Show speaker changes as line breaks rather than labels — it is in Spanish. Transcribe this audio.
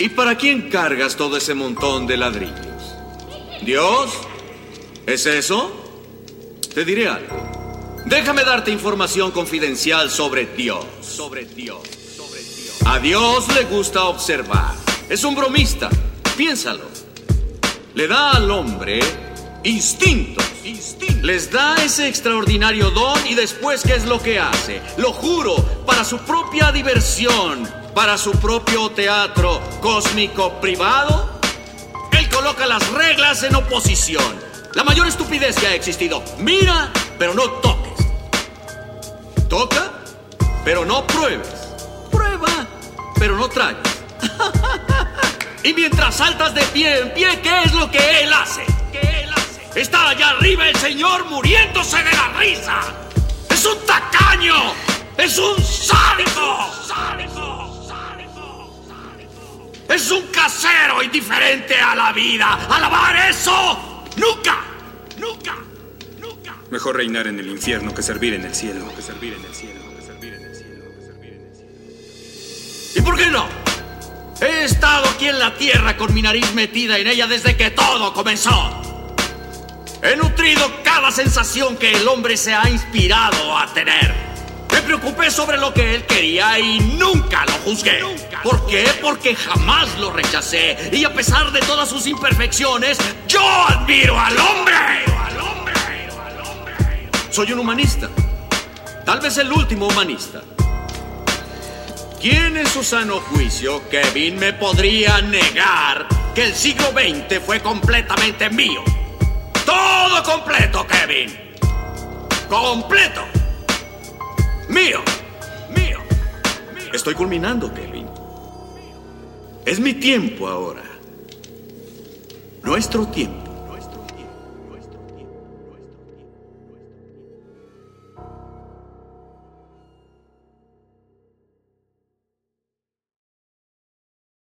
¿Y para quién cargas todo ese montón de ladrillos? ¿Dios? ¿Es eso? Te diré algo. Déjame darte información confidencial sobre Dios. Sobre Dios. Sobre Dios. A Dios le gusta observar. Es un bromista. Piénsalo. Le da al hombre Les da ese extraordinario don y después ¿qué es lo que hace? Lo juro, para su propia diversión, para su propio teatro cósmico privado, él coloca las reglas en oposición. La mayor estupidez que ha existido. Mira, pero no toques. Toca, pero no pruebes. Prueba, pero no tragues. y mientras saltas de pie en pie, ¿qué es lo que él hace? Está allá arriba el señor muriéndose de la risa. Es un tacaño. Es un sádico. Sádico. Sádico. Es un casero indiferente a la vida. ¡Alabar eso! ¡Nunca! ¡Nunca! ¡Nunca!
Mejor reinar en el infierno que servir en el cielo. Que servir en el cielo. Que servir en el cielo. Que servir en el cielo.
¿Y por qué no? He estado aquí en la tierra con mi nariz metida en ella desde que todo comenzó. He nutrido cada sensación que el hombre se ha inspirado a tener. Me preocupé sobre lo que él quería y nunca lo juzgué. ¿Por qué? Porque jamás lo rechacé. Y a pesar de todas sus imperfecciones, yo admiro al hombre. Soy un humanista. Tal vez el último humanista. ¿Quién en su sano juicio, Kevin, me podría negar que el siglo XX fue completamente mío? Todo completo, Kevin. Completo. Mío. Mío. Estoy culminando, Kevin. Es mi tiempo ahora. Nuestro tiempo.